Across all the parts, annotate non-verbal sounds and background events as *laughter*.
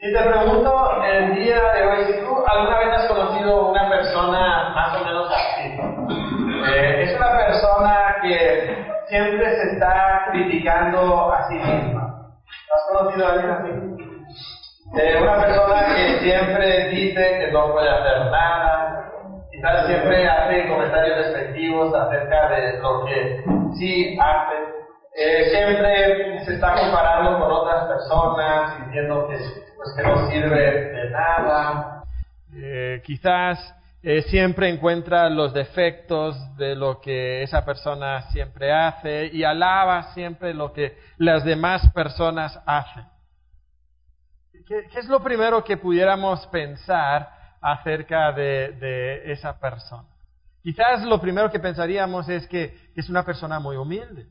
Y te pregunto el día de hoy, si tú alguna vez has conocido una persona más o menos así, eh, es una persona que siempre se está criticando a sí misma. ¿Has conocido a alguien así? Eh, una persona que siempre dice que no puede hacer nada, quizás siempre hace comentarios despectivos acerca de lo que sí hace. Eh, siempre se está comparando con otras personas, diciendo que pues que no sirve de nada. Eh, quizás eh, siempre encuentra los defectos de lo que esa persona siempre hace y alaba siempre lo que las demás personas hacen. ¿Qué, es lo primero que pudiéramos pensar acerca de, esa persona? Quizás lo primero que pensaríamos es que, que es una persona muy humilde,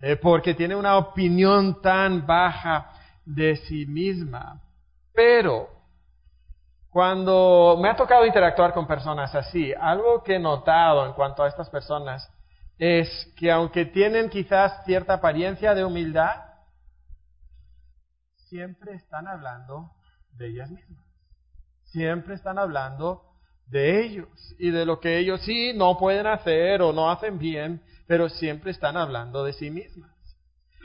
eh, porque tiene una opinión tan baja de sí misma. Pero cuando me ha tocado interactuar con personas así, algo que he notado en cuanto a estas personas es que aunque tienen quizás cierta apariencia de humildad, siempre están hablando de ellas mismas. Siempre están hablando de ellos y de lo que ellos sí no pueden hacer o no hacen bien, pero siempre están hablando de sí mismas.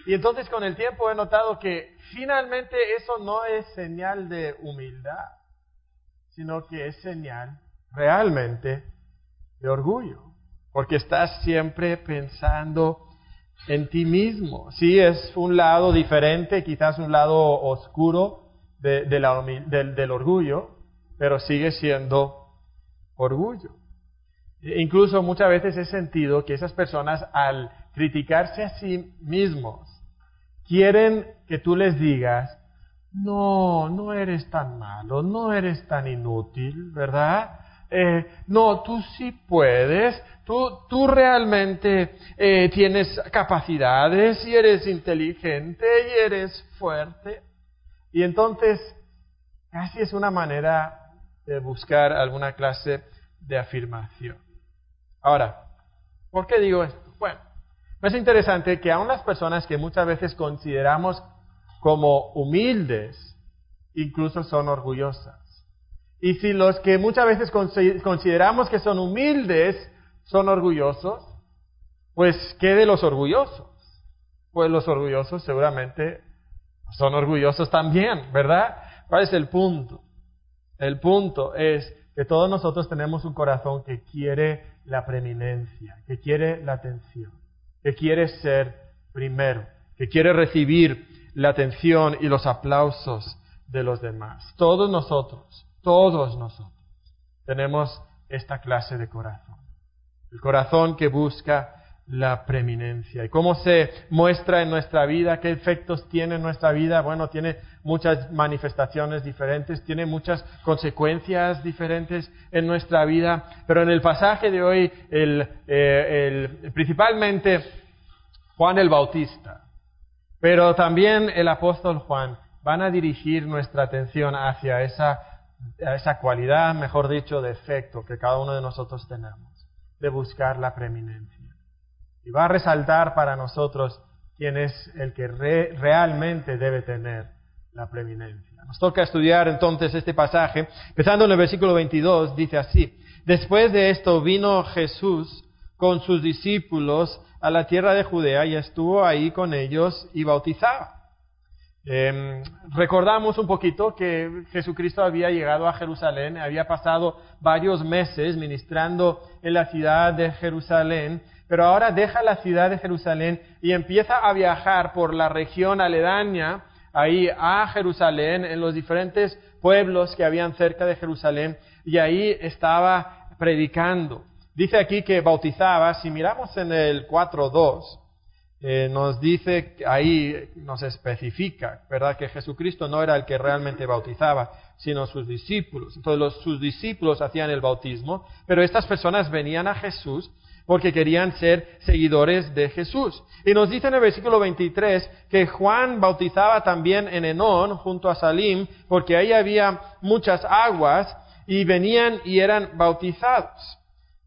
Y entonces con el tiempo he notado que finalmente eso no es señal de humildad, sino que es señal realmente de orgullo, porque estás siempre pensando en ti mismo. Sí, es un lado diferente, quizás un lado oscuro de, la, del, del orgullo, pero sigue siendo orgullo. Incluso muchas veces he sentido que esas personas al criticarse a sí mismos, quieren que tú les digas, no, no eres tan malo, no eres tan inútil, ¿verdad? Eh, no, tú sí puedes, tú, tú realmente eh, tienes capacidades y eres inteligente y eres fuerte. Y entonces, casi es una manera de buscar alguna clase de afirmación. Ahora, ¿por qué digo esto? Bueno, es interesante que aun las personas que muchas veces consideramos como humildes, incluso son orgullosas. Y si los que muchas veces consideramos que son humildes son orgullosos, pues ¿qué de los orgullosos? Pues los orgullosos seguramente son orgullosos también, ¿verdad? ¿Cuál es el punto? El punto es que todos nosotros tenemos un corazón que quiere la preeminencia, que quiere la atención, que quiere ser primero, que quiere recibir la atención y los aplausos de los demás. Todos nosotros, todos nosotros tenemos esta clase de corazón. El corazón que busca la preeminencia. ¿Y cómo se muestra en nuestra vida? ¿Qué efectos tiene en nuestra vida? Bueno, tiene muchas manifestaciones diferentes, tiene muchas consecuencias diferentes en nuestra vida, pero en el pasaje de hoy, el, eh, principalmente Juan el Bautista, pero también el apóstol Juan van a dirigir nuestra atención hacia esa, esa cualidad, mejor dicho, defecto que cada uno de nosotros tenemos, de buscar la preeminencia. Y va a resaltar para nosotros quién es el que re, realmente debe tener la preeminencia. Nos toca estudiar entonces este pasaje, empezando en el versículo 22, dice así, después de esto vino Jesús con sus discípulos a la tierra de Judea y estuvo ahí con ellos y bautizaba. Eh, recordamos un poquito que Jesucristo había llegado a Jerusalén, había pasado varios meses ministrando en la ciudad de Jerusalén, pero ahora deja la ciudad de Jerusalén y empieza a viajar por la región aledaña, ahí a Jerusalén, en los diferentes pueblos que habían cerca de Jerusalén, y ahí estaba predicando. Dice aquí que bautizaba, si miramos en el 4.2, eh, nos dice, ahí nos especifica, ¿verdad? Que Jesucristo no era el que realmente bautizaba, sino sus discípulos. Entonces sus discípulos hacían el bautismo, pero estas personas venían a Jesús porque querían ser seguidores de Jesús. Y nos dice en el versículo 23 que Juan bautizaba también en Enón, junto a Salim, porque ahí había muchas aguas y venían y eran bautizados.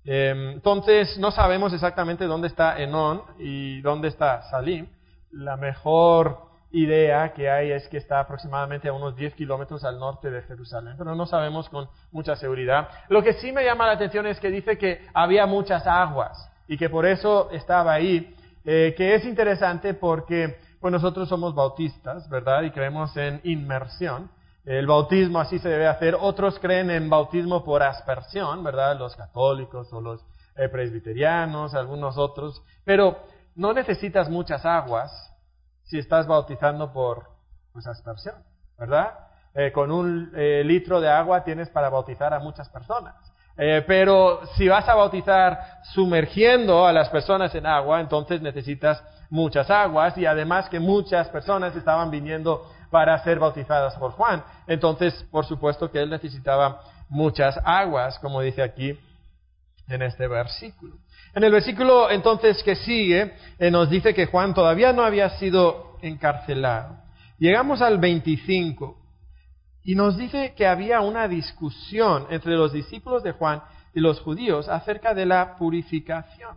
Entonces, no sabemos exactamente dónde está Enón y dónde está Salim. La mejor idea que hay es que está aproximadamente a unos 10 kilómetros al norte de Jerusalén, pero no sabemos con mucha seguridad. Lo que sí me llama la atención es que dice que había muchas aguas y que por eso estaba ahí, eh, que es interesante porque pues nosotros somos bautistas, ¿verdad? Y creemos en inmersión. El bautismo así se debe hacer. Otros creen en bautismo por aspersión, ¿verdad? Los católicos o los eh, presbiterianos, algunos otros. Pero no necesitas muchas aguas si estás bautizando por pues, aspersión, ¿verdad? Eh, con un eh, litro de agua tienes para bautizar a muchas personas. pero si vas a bautizar sumergiendo a las personas en agua, entonces necesitas muchas aguas y además que muchas personas estaban viniendo para ser bautizadas por Juan. Entonces, por supuesto que él necesitaba muchas aguas, como dice aquí en este versículo. En el versículo entonces que sigue, eh, nos dice que Juan todavía no había sido encarcelado. Llegamos al 25 y nos dice que había una discusión entre los discípulos de Juan y los judíos acerca de la purificación.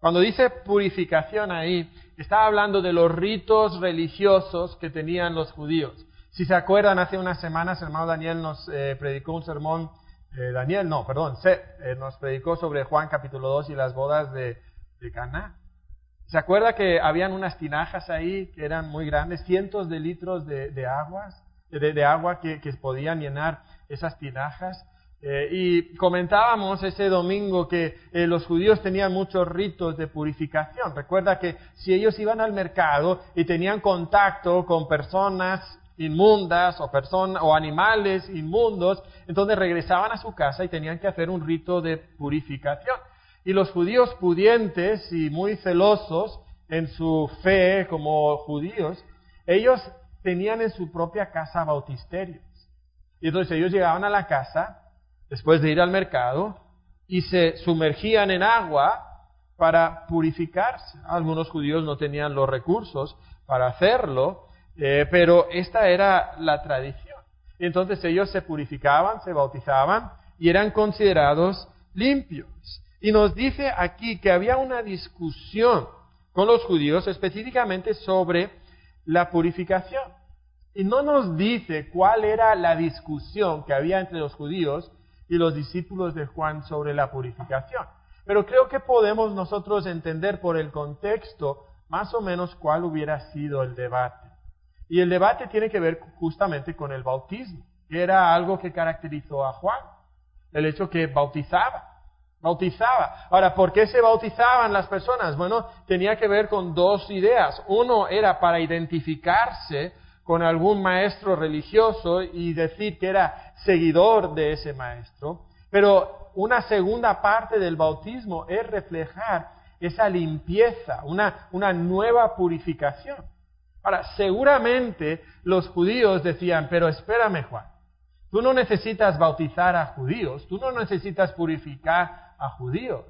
Cuando dice purificación ahí, está hablando de los ritos religiosos que tenían los judíos. Si se acuerdan, hace unas semanas el hermano Daniel nos eh, predicó un sermón, eh, Daniel, no, perdón, eh, nos predicó sobre Juan capítulo 2 y las bodas de, de. ¿Se acuerda que habían unas tinajas ahí que eran muy grandes, cientos de litros de, aguas, de, agua que, podían llenar esas tinajas? Eh, y comentábamos ese domingo que eh, los judíos tenían muchos ritos de purificación. Recuerda que si ellos iban al mercado y tenían contacto con personas inmundas o, personas o animales inmundos, entonces regresaban a su casa y tenían que hacer un rito de purificación. Y los judíos pudientes y muy celosos en su fe como judíos, ellos tenían en su propia casa bautisterios. Y entonces ellos llegaban a la casa después de ir al mercado y se sumergían en agua para purificarse. Algunos judíos no tenían los recursos para hacerlo, eh, pero esta era la tradición. Entonces ellos se purificaban, se bautizaban y eran considerados limpios. Y nos dice aquí que había una discusión con los judíos específicamente sobre la purificación. Y no nos dice cuál era la discusión que había entre los judíos y los discípulos de Juan sobre la purificación. Pero creo que podemos nosotros entender por el contexto más o menos cuál hubiera sido el debate. Y el debate tiene que ver justamente con el bautismo, era algo que caracterizó a Juan, el hecho que bautizaba, bautizaba. Ahora, ¿por qué se bautizaban las personas? Bueno, tenía que ver con dos ideas. Uno era para identificarse con algún maestro religioso y decir que era seguidor de ese maestro. Pero una segunda parte del bautismo es reflejar esa limpieza, una, una nueva purificación. Ahora, seguramente los judíos decían, pero espérame Juan, tú no necesitas bautizar a judíos, tú no necesitas purificar a judíos,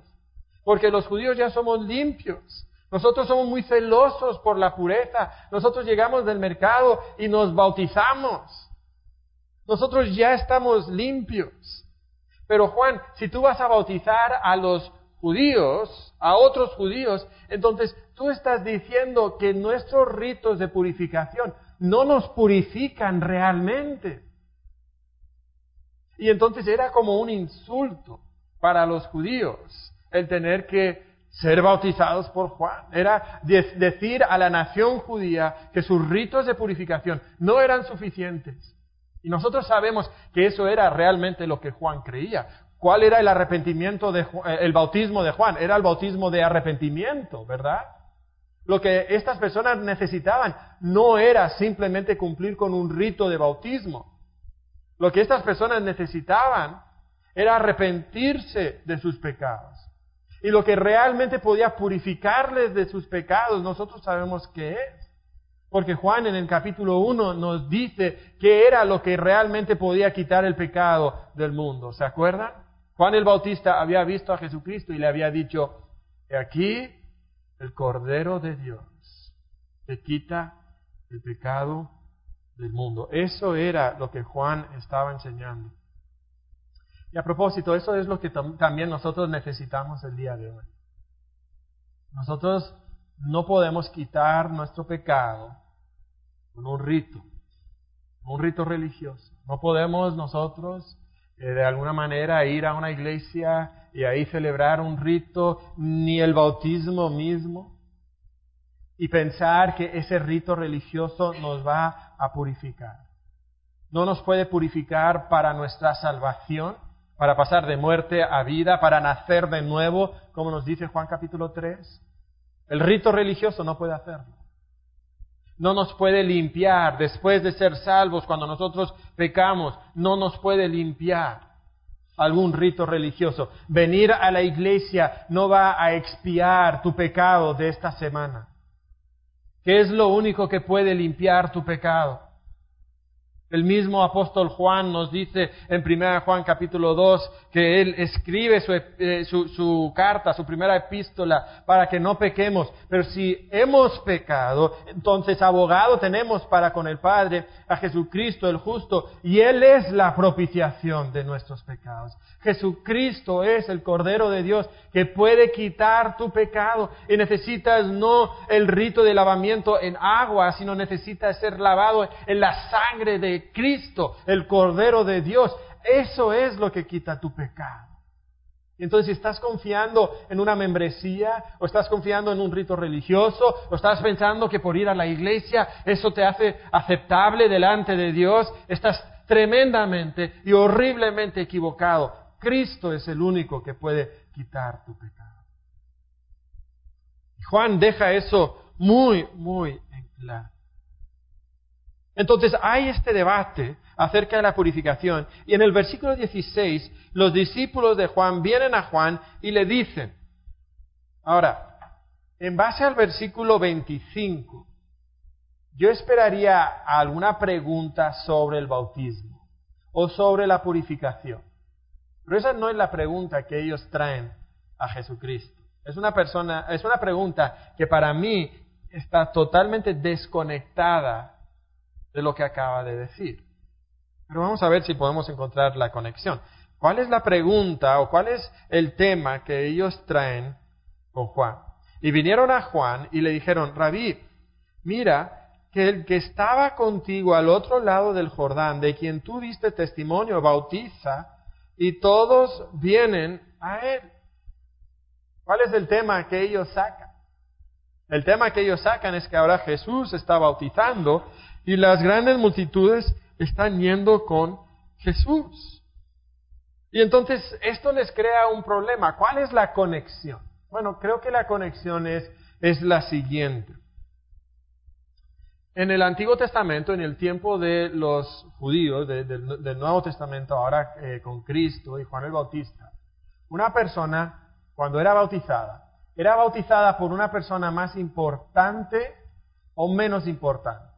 porque los judíos ya somos limpios. Nosotros somos muy celosos por la pureza. Nosotros llegamos del mercado y nos bautizamos. Nosotros ya estamos limpios. Pero Juan, si tú vas a bautizar a los judíos, a otros judíos, entonces tú estás diciendo que nuestros ritos de purificación no nos purifican realmente. Y entonces era como un insulto para los judíos el tener que ser bautizados por Juan. Era decir a la nación judía que sus ritos de purificación no eran suficientes. Y nosotros sabemos que eso era realmente lo que Juan creía. ¿Cuál era el arrepentimiento de eh, el bautismo de Juan? Era el bautismo de arrepentimiento, ¿verdad? Lo que estas personas necesitaban no era simplemente cumplir con un rito de bautismo. Lo que estas personas necesitaban era arrepentirse de sus pecados. Y lo que realmente podía purificarles de sus pecados, nosotros sabemos qué es. Porque Juan en el capítulo 1 nos dice qué era lo que realmente podía quitar el pecado del mundo. ¿Se acuerdan? Juan el Bautista había visto a Jesucristo y le había dicho, aquí el Cordero de Dios que quita el pecado del mundo. Eso era lo que Juan estaba enseñando. Y a propósito, eso es lo que también nosotros necesitamos el día de hoy. Nosotros no podemos quitar nuestro pecado con un rito, un rito religioso. No podemos nosotros de alguna manera ir a una iglesia y ahí celebrar un rito, ni el bautismo mismo, y pensar que ese rito religioso nos va a purificar. No nos puede purificar para nuestra salvación, para pasar de muerte a vida, para nacer de nuevo, como nos dice Juan capítulo 3. El rito religioso no puede hacerlo. No nos puede limpiar después de ser salvos cuando nosotros pecamos. No nos puede limpiar algún rito religioso. Venir a la iglesia no va a expiar tu pecado de esta semana. ¿Qué es lo único que puede limpiar tu pecado? El mismo apóstol Juan nos dice en 1 Juan capítulo 2 que él escribe eh, su, carta, su primera epístola, para que no pequemos. Pero si hemos pecado, entonces abogado tenemos para con el Padre a Jesucristo el justo, y Él es la propiciación de nuestros pecados. Jesucristo es el Cordero de Dios que puede quitar tu pecado y necesitas no el rito de lavamiento en agua, sino necesitas ser lavado en la sangre de Cristo, el Cordero de Dios. Eso es lo que quita tu pecado. Entonces, si estás confiando en una membresía, o estás confiando en un rito religioso, o estás pensando que por ir a la iglesia eso te hace aceptable delante de Dios, estás tremendamente y horriblemente equivocado. Cristo es el único que puede quitar tu pecado. Juan deja eso muy, muy en claro. Entonces hay este debate acerca de la purificación y en el versículo 16 los discípulos de Juan vienen a Juan y le dicen, ahora, en base al versículo 25, yo esperaría alguna pregunta sobre el bautismo o sobre la purificación. Pero esa no es la pregunta que ellos traen a Jesucristo. Es una persona, es una pregunta que para mí está totalmente desconectada de lo que acaba de decir. Pero vamos a ver si podemos encontrar la conexión. ¿Cuál es la pregunta o cuál es el tema que ellos traen con Juan? Y vinieron a Juan y le dijeron, Rabí, mira que el que estaba contigo al otro lado del Jordán, de quien tú diste testimonio, bautiza, y todos vienen a Él. ¿Cuál es el tema que ellos sacan? El tema que ellos sacan es que ahora Jesús está bautizando y las grandes multitudes están yendo con Jesús. Y entonces esto les crea un problema. ¿Cuál es la conexión? Bueno, creo que la conexión es, es la siguiente. En el Antiguo Testamento, en el tiempo de los judíos, del Nuevo Testamento, ahora eh, con Cristo y Juan el Bautista, una persona, cuando era bautizada, era bautizada por una persona más importante o menos importante.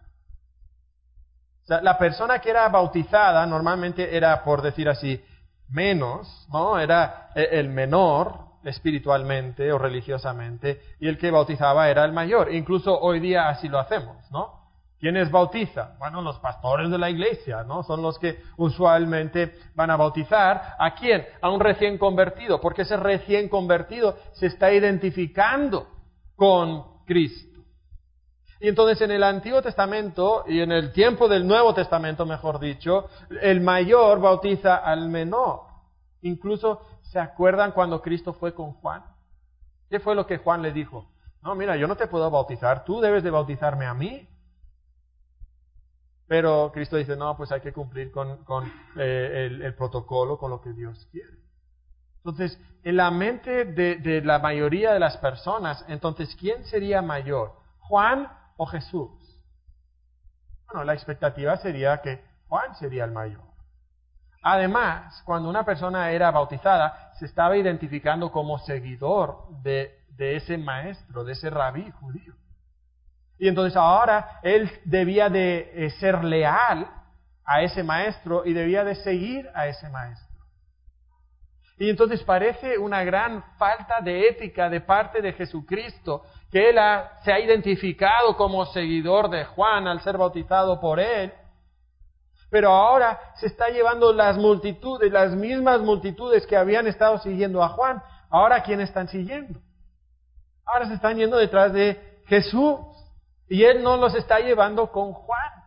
La persona que era bautizada normalmente era, por decir así, menos, ¿no? Era eh, el menor espiritualmente o religiosamente, y el que bautizaba era el mayor. Incluso hoy día así lo hacemos, ¿no? ¿Quiénes bautizan? Bueno, los pastores de la iglesia, ¿no? Son los que usualmente van a bautizar. ¿A quién? A un recién convertido, porque ese recién convertido se está identificando con Cristo. Y entonces en el Antiguo Testamento y en el tiempo del Nuevo Testamento, mejor dicho, el mayor bautiza al menor. Incluso, ¿se acuerdan cuando Cristo fue con Juan? ¿Qué fue lo que Juan le dijo? No, mira, yo no te puedo bautizar, tú debes de bautizarme a mí. Pero Cristo dice, no, pues hay que cumplir con, eh, el, protocolo, con lo que Dios quiere. Entonces, en la mente de, de, la mayoría de las personas, entonces, ¿quién sería mayor? ¿Juan o Jesús? Bueno, la expectativa sería que Juan sería el mayor. Además, cuando una persona era bautizada, se estaba identificando como seguidor de, de ese maestro, de ese rabí judío. Y entonces ahora él debía de eh, ser leal a ese maestro y debía de seguir a ese maestro. Y entonces parece una gran falta de ética de parte de Jesucristo, que él se ha identificado como seguidor de Juan al ser bautizado por él, pero ahora se está llevando las multitudes, las mismas multitudes que habían estado siguiendo a Juan, ahora quién están siguiendo? Ahora se están yendo detrás de Jesús. Y Él no los está llevando con Juan.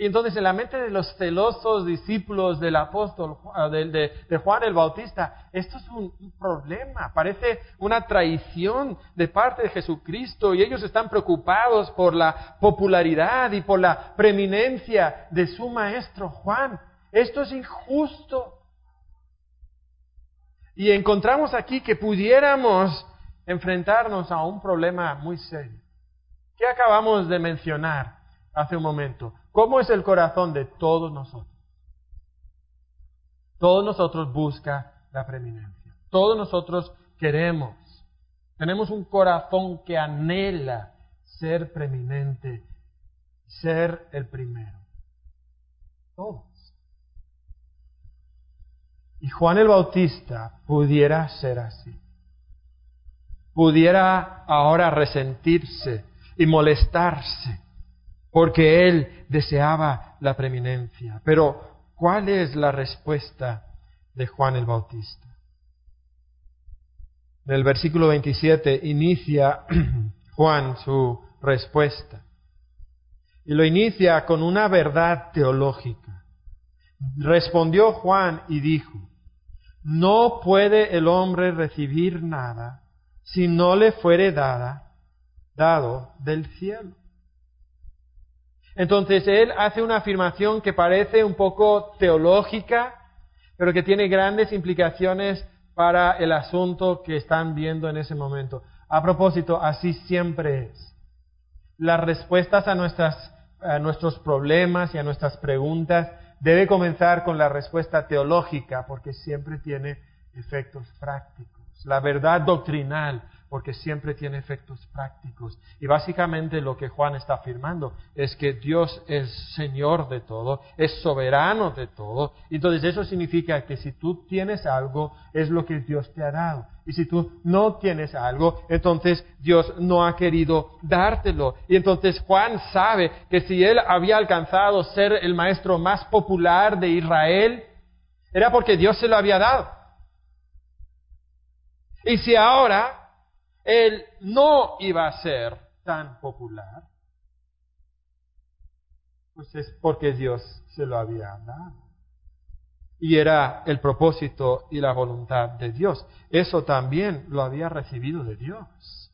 Y entonces en la mente de los celosos discípulos del apóstol, ah, de, Juan el Bautista, esto es un, problema, parece una traición de parte de Jesucristo y ellos están preocupados por la popularidad y por la preeminencia de su maestro Juan. Esto es injusto. Y encontramos aquí que pudiéramos enfrentarnos a un problema muy serio. ¿Qué acabamos de mencionar hace un momento? ¿Cómo es el corazón de todos nosotros? Todos nosotros busca la preeminencia. Todos nosotros queremos. Tenemos un corazón que anhela ser preeminente, ser el primero. Todos. Y Juan el Bautista pudiera ser así. Pudiera ahora resentirse y molestarse porque él deseaba la preeminencia. Pero, ¿cuál es la respuesta de Juan el Bautista? En el versículo 27 inicia *clears throat* Juan su respuesta. Y lo inicia con una verdad teológica. Respondió Juan y dijo, no puede el hombre recibir nada si no le fuere dada, dado del cielo. Entonces él hace una afirmación que parece un poco teológica, pero que tiene grandes implicaciones para el asunto que están viendo en ese momento. A propósito, así siempre es. Las respuestas a, a nuestros problemas y a nuestras preguntas debe comenzar con la respuesta teológica, porque siempre tiene efectos prácticos. La verdad doctrinal porque siempre tiene efectos prácticos. Y básicamente lo que Juan está afirmando es que Dios es Señor de todo, es soberano de todo. Entonces eso significa que si tú tienes algo, es lo que Dios te ha dado. Y si tú no tienes algo, entonces Dios no ha querido dártelo. Y entonces Juan sabe que si él había alcanzado ser el maestro más popular de Israel, era porque Dios se lo había dado. Y si ahora él no iba a ser tan popular, pues es porque Dios se lo había dado. Y era el propósito y la voluntad de Dios. Eso también lo había recibido de Dios.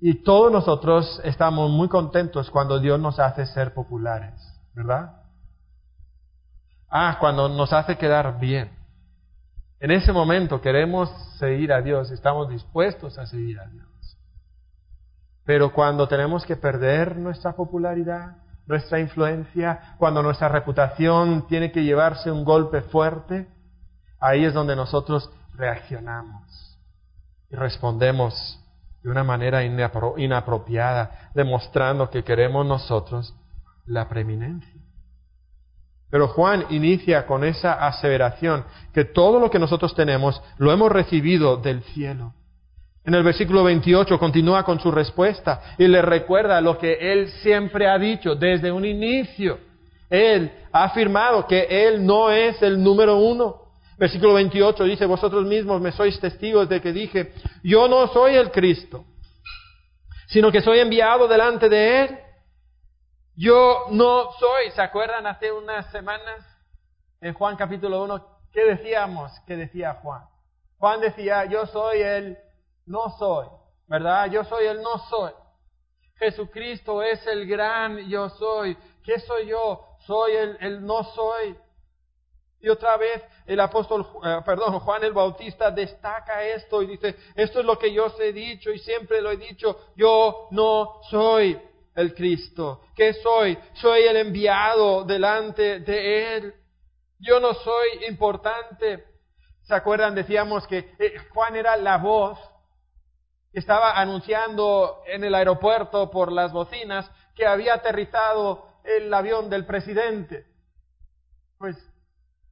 Y todos nosotros estamos muy contentos cuando Dios nos hace ser populares, ¿verdad? Ah, cuando nos hace quedar bien. En ese momento queremos seguir a Dios, estamos dispuestos a seguir a Dios. Pero cuando tenemos que perder nuestra popularidad, nuestra influencia, cuando nuestra reputación tiene que llevarse un golpe fuerte, ahí es donde nosotros reaccionamos y respondemos de una manera inapropiada, demostrando que queremos nosotros la preeminencia. Pero Juan inicia con esa aseveración que todo lo que nosotros tenemos lo hemos recibido del cielo. En el versículo 28 continúa con su respuesta y le recuerda lo que él siempre ha dicho desde un inicio. Él ha afirmado que él no es el número uno. Versículo 28 dice, vosotros mismos me sois testigos de que dije, yo no soy el Cristo, sino que soy enviado delante de él. Yo no soy, ¿se acuerdan hace unas semanas en Juan capítulo 1? ¿Qué decíamos? ¿Qué decía Juan? Juan decía, yo soy el no soy, ¿verdad? Yo soy el no soy. Jesucristo es el gran yo soy. ¿Qué soy yo? Soy el, el no soy. Y otra vez el apóstol, eh, perdón, Juan el Bautista destaca esto y dice, esto es lo que yo os he dicho y siempre lo he dicho, yo no soy el Cristo. ¿Qué soy? Soy el enviado delante de Él. Yo no soy importante. ¿Se acuerdan? Decíamos que eh, Juan era la voz estaba anunciando en el aeropuerto por las bocinas que había aterrizado el avión del presidente. Pues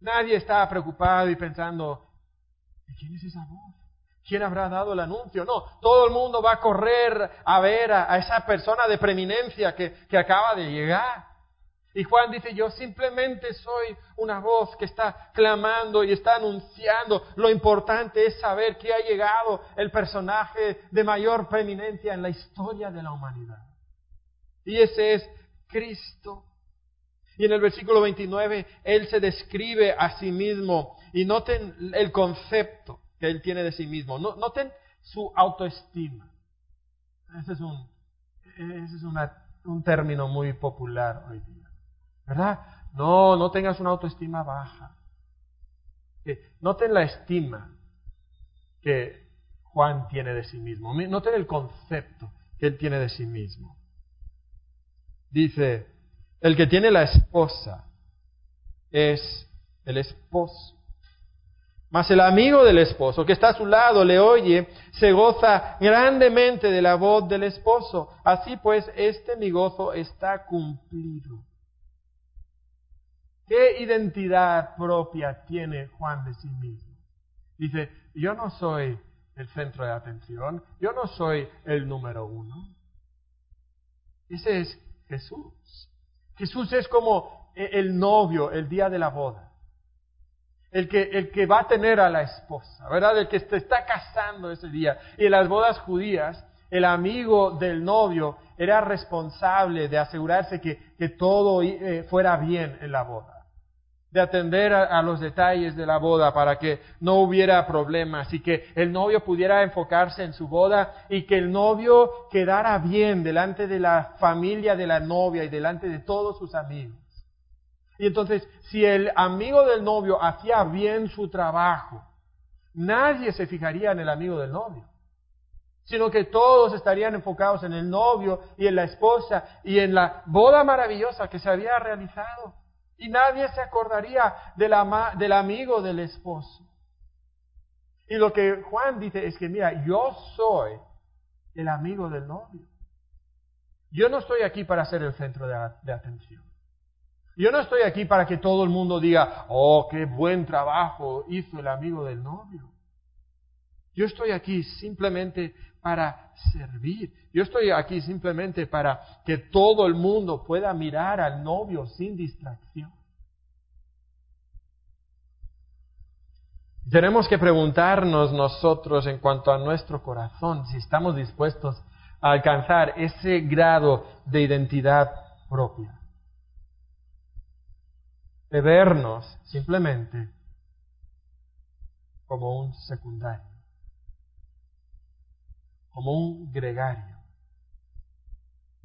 nadie estaba preocupado y pensando, quién es esa voz? ¿Quién habrá dado el anuncio? No, todo el mundo va a correr a ver a, esa persona de preeminencia que, que acaba de llegar. Y Juan dice, yo simplemente soy una voz que está clamando y está anunciando. Lo importante es saber que ha llegado el personaje de mayor preeminencia en la historia de la humanidad. Y ese es Cristo. Y en el versículo 29, Él se describe a sí mismo. Y noten el concepto que Él tiene de sí mismo. Noten su autoestima. Ese es un, ese es un término muy popular hoy día. ¿Verdad? No, no tengas una autoestima baja. noten la estima que Juan tiene de sí mismo. Noten el concepto que él tiene de sí mismo. Dice, el que tiene la esposa es el esposo. Mas el amigo del esposo que está a su lado le oye, se goza grandemente de la voz del esposo. Así pues, este mi gozo está cumplido. ¿Qué identidad propia tiene Juan de sí mismo? Dice, yo no soy el centro de atención, yo no soy el número uno. Ese es Jesús. Jesús es como el novio el día de la boda. El que, el que va a tener a la esposa, ¿verdad? El que se está casando ese día. Y en las bodas judías, el amigo del novio era responsable de asegurarse que, que todo eh, fuera bien en la boda de atender a, los detalles de la boda para que no hubiera problemas y que el novio pudiera enfocarse en su boda y que el novio quedara bien delante de la familia de la novia y delante de todos sus amigos. Y entonces, si el amigo del novio hacía bien su trabajo, nadie se fijaría en el amigo del novio, sino que todos estarían enfocados en el novio y en la esposa y en la boda maravillosa que se había realizado. Y nadie se acordaría del, amigo del esposo. Y lo que Juan dice es que, mira, yo soy el amigo del novio. Yo no estoy aquí para ser el centro de, atención. Yo no estoy aquí para que todo el mundo diga, oh, qué buen trabajo hizo el amigo del novio. Yo estoy aquí simplemente para servir. Yo estoy aquí simplemente para que todo el mundo pueda mirar al novio sin distracción. Tenemos que preguntarnos nosotros en cuanto a nuestro corazón si estamos dispuestos a alcanzar ese grado de identidad propia. De vernos simplemente como un secundario como un gregario.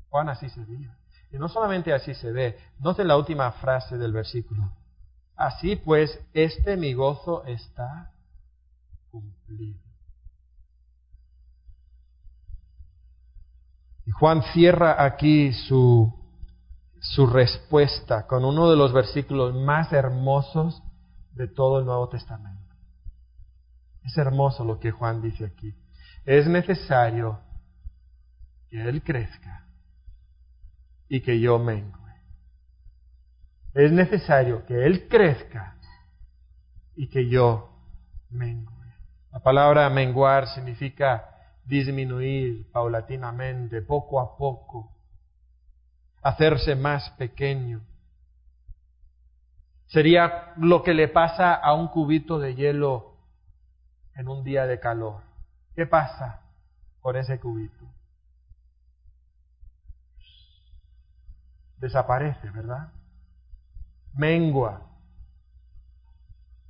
Juan así se veía. Y no solamente así se ve, noten la última frase del versículo. Así pues, este mi gozo está cumplido. Y Juan cierra aquí su, su respuesta con uno de los versículos más hermosos de todo el Nuevo Testamento. Es hermoso lo que Juan dice aquí es necesario que Él crezca y que yo mengue. Es necesario que Él crezca y que yo mengue. La palabra menguar significa disminuir paulatinamente, poco a poco, hacerse más pequeño. Sería lo que le pasa a un cubito de hielo en un día de calor. ¿Qué pasa con ese cubito? Desaparece, ¿verdad? Mengua,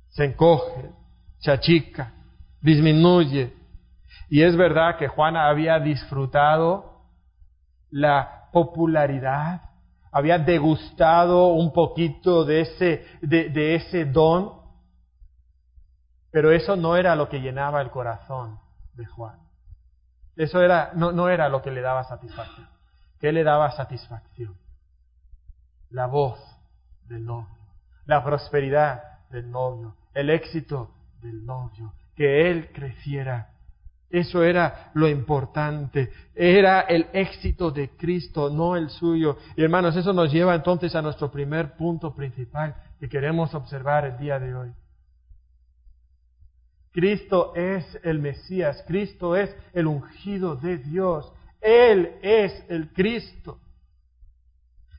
se encoge, se achica, disminuye. Y es verdad que Juana había disfrutado la popularidad, había degustado un poquito de ese, de, ese don, pero eso no era lo que llenaba el corazón de Juan. Eso era, no, no era lo que le daba satisfacción. ¿Qué le daba satisfacción? La voz del novio, la prosperidad del novio, el éxito del novio, que él creciera. Eso era lo importante. Era el éxito de Cristo, no el suyo. Y hermanos, eso nos lleva entonces a nuestro primer punto principal que queremos observar el día de hoy. Cristo es el Mesías, Cristo es el ungido de Dios, Él es el Cristo.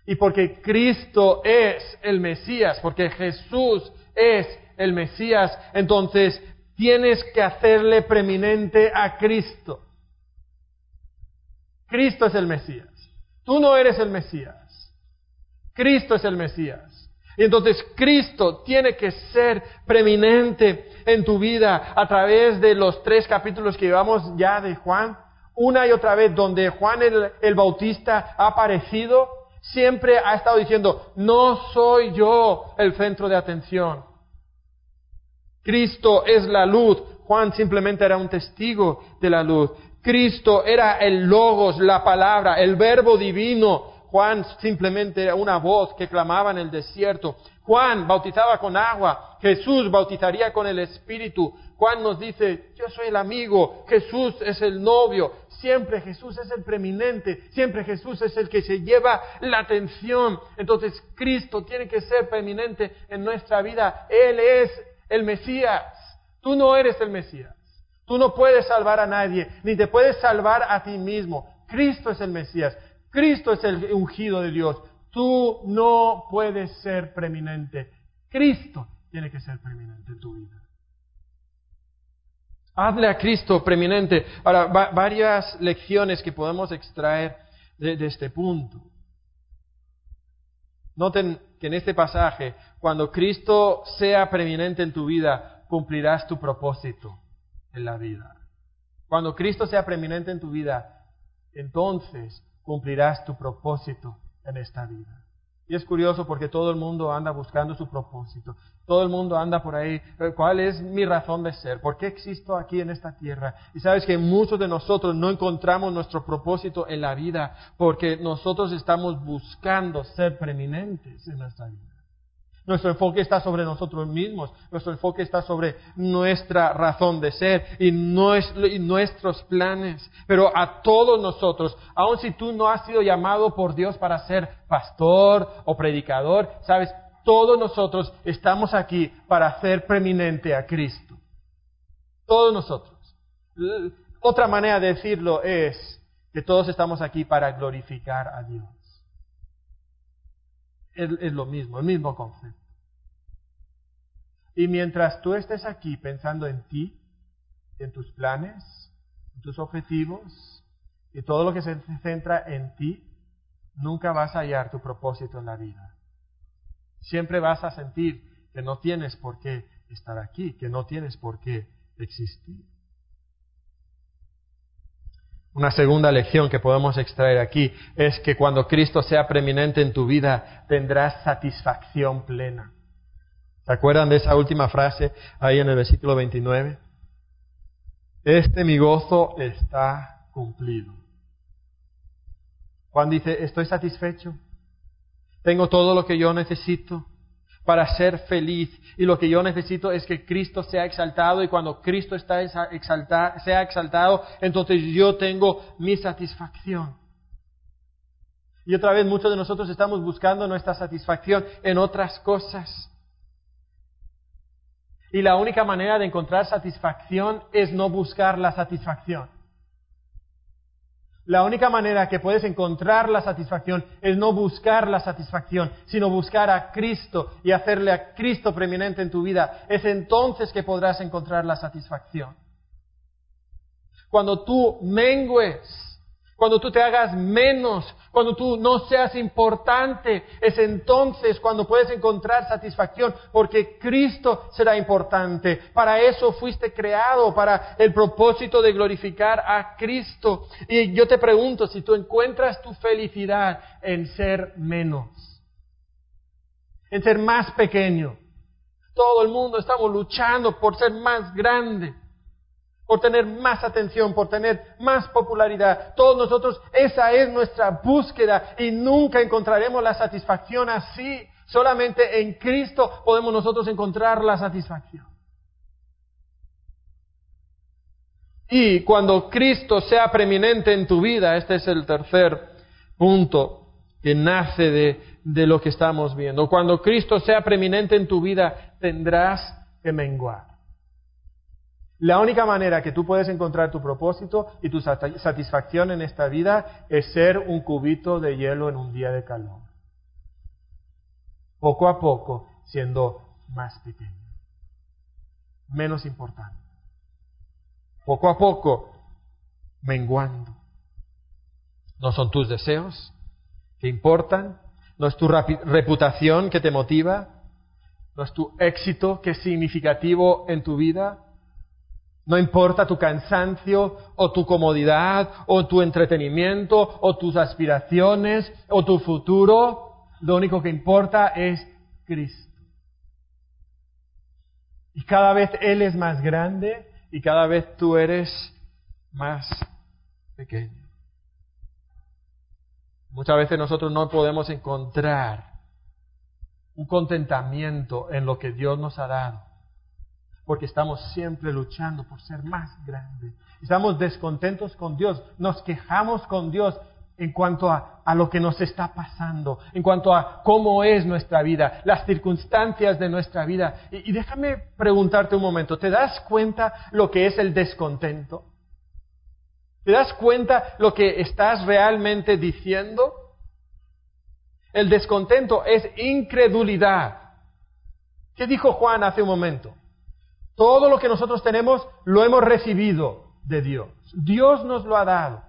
Y porque Cristo es el Mesías, porque Jesús es el Mesías, entonces tienes que hacerle preeminente a Cristo. Cristo es el Mesías. Tú no eres el Mesías. Cristo es el Mesías. Y entonces Cristo tiene que ser preeminente en tu vida a través de los tres capítulos que llevamos ya de Juan, una y otra vez, donde Juan el, el Bautista ha aparecido, siempre ha estado diciendo, no soy yo el centro de atención. Cristo es la luz. Juan simplemente era un testigo de la luz. Cristo era el logos, la palabra, el verbo divino. Juan simplemente era una voz que clamaba en el desierto. Juan bautizaba con agua, Jesús bautizaría con el Espíritu. Juan nos dice, yo soy el amigo, Jesús es el novio, siempre Jesús es el preeminente, siempre Jesús es el que se lleva la atención. Entonces Cristo tiene que ser preeminente en nuestra vida. Él es el Mesías. Tú no eres el Mesías. Tú no puedes salvar a nadie, ni te puedes salvar a ti mismo. Cristo es el Mesías. Cristo es el ungido de Dios. Tú no puedes ser preeminente. Cristo tiene que ser preeminente en tu vida. Hazle a Cristo preeminente. Ahora, varias lecciones que podemos extraer de, de este punto. Noten que en este pasaje, cuando Cristo sea preeminente en tu vida, cumplirás tu propósito en la vida. Cuando Cristo sea preeminente en tu vida, entonces cumplirás tu propósito en esta vida. Y es curioso porque todo el mundo anda buscando su propósito. Todo el mundo anda por ahí. Eh, ¿Cuál es mi razón de ser? ¿Por qué existo aquí en esta tierra? Y sabes que muchos de nosotros no encontramos nuestro propósito en la vida porque nosotros estamos buscando ser preeminentes en nuestra vida. Nuestro enfoque está sobre nosotros mismos, nuestro enfoque está sobre nuestra razón de ser y, nuestros planes. Pero a todos nosotros, aun si tú no has sido llamado por Dios para ser pastor o predicador, sabes, todos nosotros estamos aquí para hacer preeminente a Cristo. Todos nosotros. Otra manera de decirlo es que todos estamos aquí para glorificar a Dios es, lo mismo, el mismo concepto. Y mientras tú estés aquí pensando en ti, en tus planes, en tus objetivos y todo lo que se centra en ti, nunca vas a hallar tu propósito en la vida. Siempre vas a sentir que no tienes por qué estar aquí, que no tienes por qué existir. Una segunda lección que podemos extraer aquí es que cuando Cristo sea preeminente en tu vida, tendrás satisfacción plena. ¿Se acuerdan de esa última frase ahí en el versículo 29? Este mi gozo está cumplido. Juan dice, estoy satisfecho, tengo todo lo que yo necesito, para ser feliz. Y lo que yo necesito es que Cristo sea exaltado y cuando Cristo está sea exaltado, entonces yo tengo mi satisfacción. Y otra vez muchos de nosotros estamos buscando nuestra satisfacción en otras cosas. Y la única manera de encontrar satisfacción es no buscar la satisfacción. La única manera que puedes encontrar la satisfacción es no buscar la satisfacción, sino buscar a Cristo y hacerle a Cristo preeminente en tu vida. Es entonces que podrás encontrar la satisfacción. Cuando tú mengues cuando tú te hagas menos, cuando tú no seas importante, es entonces cuando puedes encontrar satisfacción, porque Cristo será importante. Para eso fuiste creado, para el propósito de glorificar a Cristo. Y yo te pregunto si tú encuentras tu felicidad en ser menos, en ser más pequeño. Todo el mundo estamos luchando por ser más grande por tener más atención, por tener más popularidad. Todos nosotros, esa es nuestra búsqueda y nunca encontraremos la satisfacción así. Solamente en Cristo podemos nosotros encontrar la satisfacción. Y cuando Cristo sea preeminente en tu vida, este es el tercer punto que nace de, de lo que estamos viendo. Cuando Cristo sea preeminente en tu vida, tendrás que menguar. La única manera que tú puedes encontrar tu propósito y tu satisfacción en esta vida es ser un cubito de hielo en un día de calor. poco a poco siendo más pequeño, menos importante. Poco a poco menguando. No son tus deseos que importan, no es tu reputación que te motiva, no es tu éxito que es significativo en tu vida, no importa tu cansancio o tu comodidad o tu entretenimiento o tus aspiraciones o tu futuro, lo único que importa es Cristo. Y cada vez Él es más grande y cada vez tú eres más pequeño. Muchas veces nosotros no podemos encontrar un contentamiento en lo que Dios nos ha dado, porque estamos siempre luchando por ser más grandes. Estamos descontentos con Dios, nos quejamos con Dios en cuanto a, lo que nos está pasando, en cuanto a cómo es nuestra vida, las circunstancias de nuestra vida. Y, déjame preguntarte un momento, ¿te das cuenta lo que es el descontento? ¿Te das cuenta lo que estás realmente diciendo? El descontento es incredulidad. ¿Qué dijo Juan hace un momento? Todo lo que nosotros tenemos lo hemos recibido de Dios. Dios nos lo ha dado.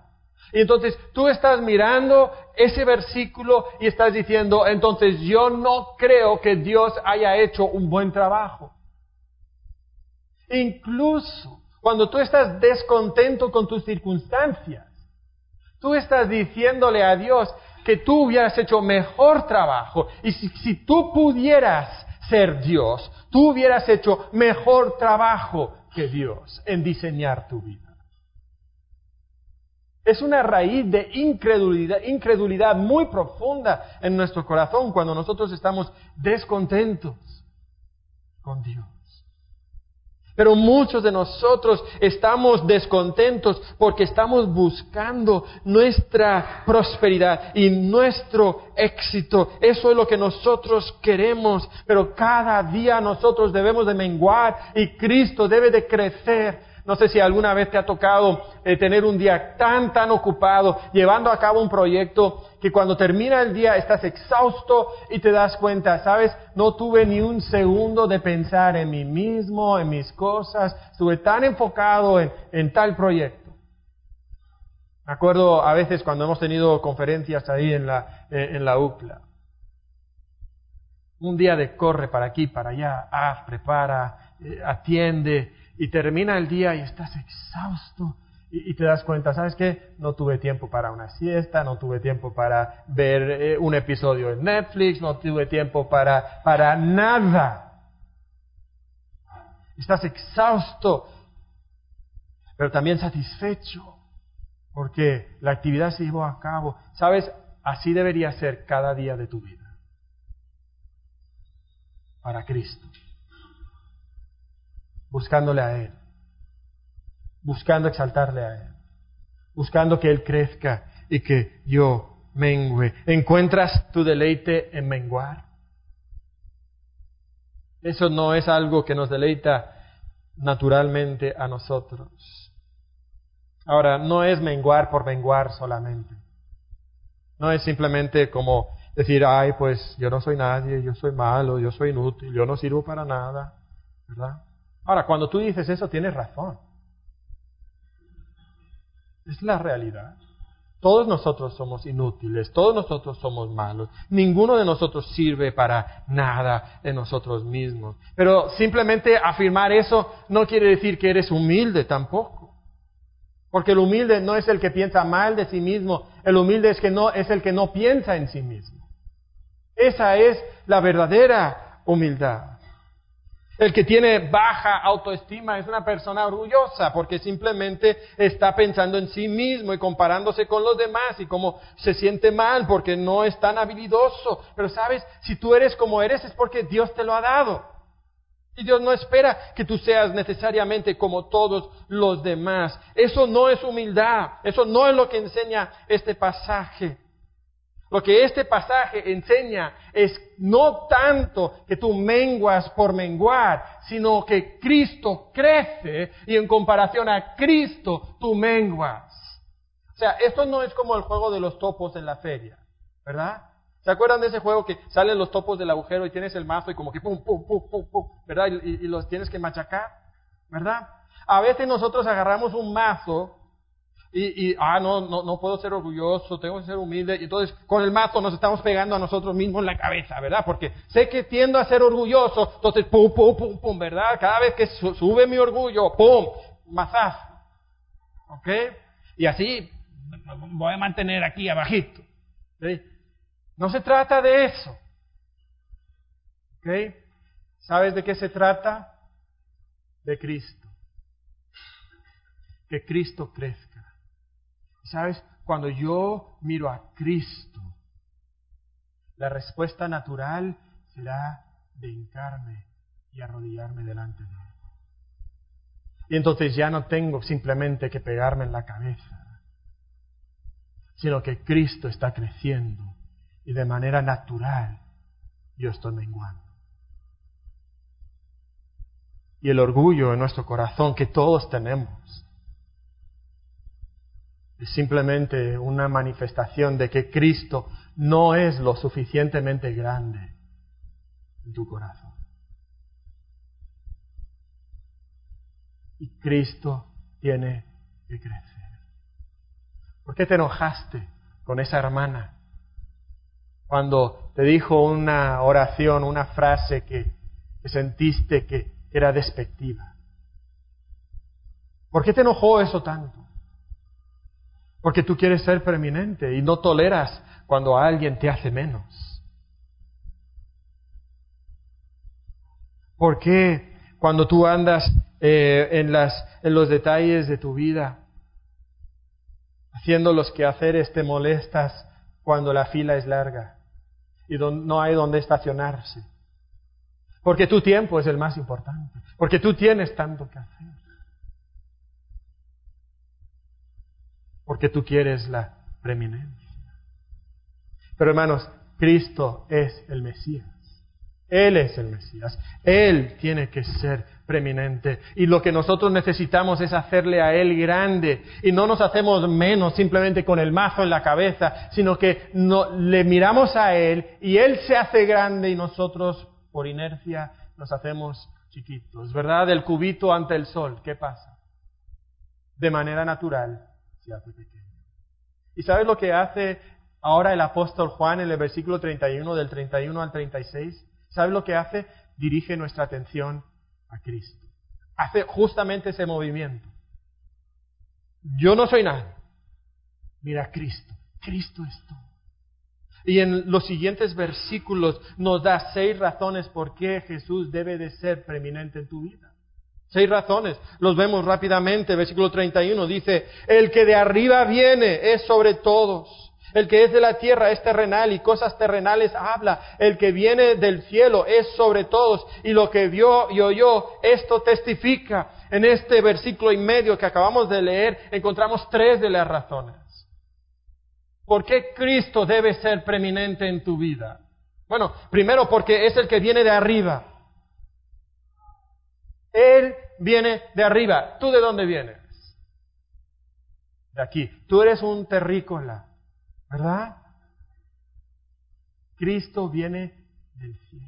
Y entonces tú estás mirando ese versículo y estás diciendo, entonces yo no creo que Dios haya hecho un buen trabajo. Incluso cuando tú estás descontento con tus circunstancias, tú estás diciéndole a Dios que tú hubieras hecho mejor trabajo. Y si, tú pudieras ser Dios, tú hubieras hecho mejor trabajo que Dios en diseñar tu vida. Es una raíz de incredulidad, incredulidad muy profunda en nuestro corazón cuando nosotros estamos descontentos con Dios. Pero muchos de nosotros estamos descontentos porque estamos buscando nuestra prosperidad y nuestro éxito. Eso es lo que nosotros queremos. Pero cada día nosotros debemos de menguar y Cristo debe de crecer no sé si alguna vez te ha tocado eh, tener un día tan, tan ocupado, llevando a cabo un proyecto, que cuando termina el día estás exhausto y te das cuenta, sabes, no tuve ni un segundo de pensar en mí mismo, en mis cosas, estuve tan enfocado en, en tal proyecto. Me acuerdo a veces cuando hemos tenido conferencias ahí en la, eh, en la UCLA. Un día de corre para aquí, para allá, haz, prepara, eh, atiende, y termina el día y estás exhausto y, te das cuenta, ¿sabes qué? No tuve tiempo para una siesta, no tuve tiempo para ver eh, un episodio en Netflix, no tuve tiempo para, para nada. Estás exhausto, pero también satisfecho, porque la actividad se llevó a cabo. ¿Sabes? Así debería ser cada día de tu vida. Para Cristo buscándole a Él, buscando exaltarle a Él, buscando que Él crezca y que yo mengue. ¿Encuentras tu deleite en menguar? Eso no es algo que nos deleita naturalmente a nosotros. Ahora, no es menguar por menguar solamente. No es simplemente como decir, ay, pues yo no soy nadie, yo soy malo, yo soy inútil, yo no sirvo para nada, ¿verdad? Ahora, cuando tú dices eso, tienes razón. Es la realidad. Todos nosotros somos inútiles, todos nosotros somos malos, ninguno de nosotros sirve para nada de nosotros mismos. Pero simplemente afirmar eso no quiere decir que eres humilde tampoco. Porque el humilde no es el que piensa mal de sí mismo, el humilde es, que no, es el que no piensa en sí mismo. Esa es la verdadera humildad. El que tiene baja autoestima es una persona orgullosa porque simplemente está pensando en sí mismo y comparándose con los demás y como se siente mal porque no es tan habilidoso. Pero sabes, si tú eres como eres es porque Dios te lo ha dado. Y Dios no espera que tú seas necesariamente como todos los demás. Eso no es humildad. Eso no es lo que enseña este pasaje. Lo que este pasaje enseña es no tanto que tú menguas por menguar, sino que Cristo crece y en comparación a Cristo tú menguas. O sea, esto no es como el juego de los topos en la feria, ¿verdad? ¿Se acuerdan de ese juego que salen los topos del agujero y tienes el mazo y como que pum, pum, pum, pum, pum, ¿verdad? Y, y los tienes que machacar, ¿verdad? A veces nosotros agarramos un mazo y, ah, no, no, no puedo ser orgulloso, tengo que ser humilde. Y entonces con el mazo nos estamos pegando a nosotros mismos en la cabeza, ¿verdad? Porque sé que tiendo a ser orgulloso, entonces pum, pum, pum, pum, ¿verdad? Cada vez que sube mi orgullo, pum, mazazo. ¿Ok? Y así voy a mantener aquí abajito. ¿sí? No se trata de eso. ¿Ok? ¿Sabes de qué se trata? De Cristo. Que Cristo crezca. ¿Sabes? Cuando yo miro a Cristo, la respuesta natural será de hincarme y arrodillarme delante de Él. Y entonces ya no tengo simplemente que pegarme en la cabeza, sino que Cristo está creciendo y de manera natural yo estoy menguando. Y el orgullo en nuestro corazón que todos tenemos es simplemente una manifestación de que Cristo no es lo suficientemente grande en tu corazón. Y Cristo tiene que crecer. ¿Por qué te enojaste con esa hermana cuando te dijo una oración, una frase que, que sentiste que era despectiva? ¿Por qué te enojó eso tanto? Porque tú quieres ser preeminente y no toleras cuando alguien te hace menos. ¿Por qué cuando tú andas eh, en los detalles de tu vida, haciendo los quehaceres, te molestas cuando la fila es larga y no hay donde estacionarse? Porque tu tiempo es el más importante, porque tú tienes tanto que hacer. Porque tú quieres la preeminencia. Pero hermanos, Cristo es el Mesías. Él es el Mesías. Él tiene que ser preeminente. Y lo que nosotros necesitamos es hacerle a Él grande. Y no nos hacemos menos simplemente con el mazo en la cabeza, sino que le miramos a Él y Él se hace grande y nosotros, por inercia, nos hacemos chiquitos. ¿Verdad? El cubito ante el sol. ¿Qué pasa? De manera natural, ¿Y sabes lo que hace ahora el apóstol Juan en el versículo 31, del 31 al 36? ¿Sabes lo que hace? Dirige nuestra atención a Cristo. Hace justamente ese movimiento. Yo no soy nada. Mira Cristo. Cristo es tú. Y en los siguientes versículos nos da seis razones por qué Jesús debe de ser preeminente en tu vida. Seis razones. Los vemos rápidamente. Versículo 31 dice, el que de arriba viene es sobre todos. El que es de la tierra es terrenal y cosas terrenales habla. El que viene del cielo es sobre todos. Y lo que vio y oyó, esto testifica. En este versículo y medio que acabamos de leer, encontramos tres de las razones. ¿Por qué Cristo debe ser preeminente en tu vida? Bueno, primero porque es el que viene de arriba. Él viene de arriba. ¿Tú de dónde vienes? De aquí. Tú eres un terrícola, ¿verdad? Cristo viene del cielo.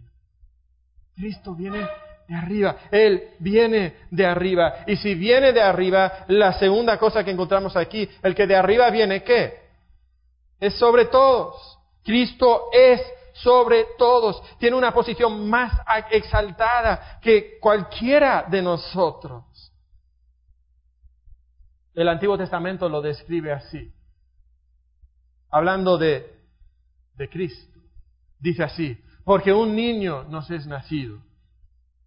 Cristo viene de arriba. Él viene de arriba. Y si viene de arriba, la segunda cosa que encontramos aquí, el que de arriba viene, ¿qué? Es sobre todos. Cristo es sobre todos, tiene una posición más exaltada que cualquiera de nosotros. El Antiguo Testamento lo describe así, hablando de, de Cristo. Dice así, porque un niño nos es nacido,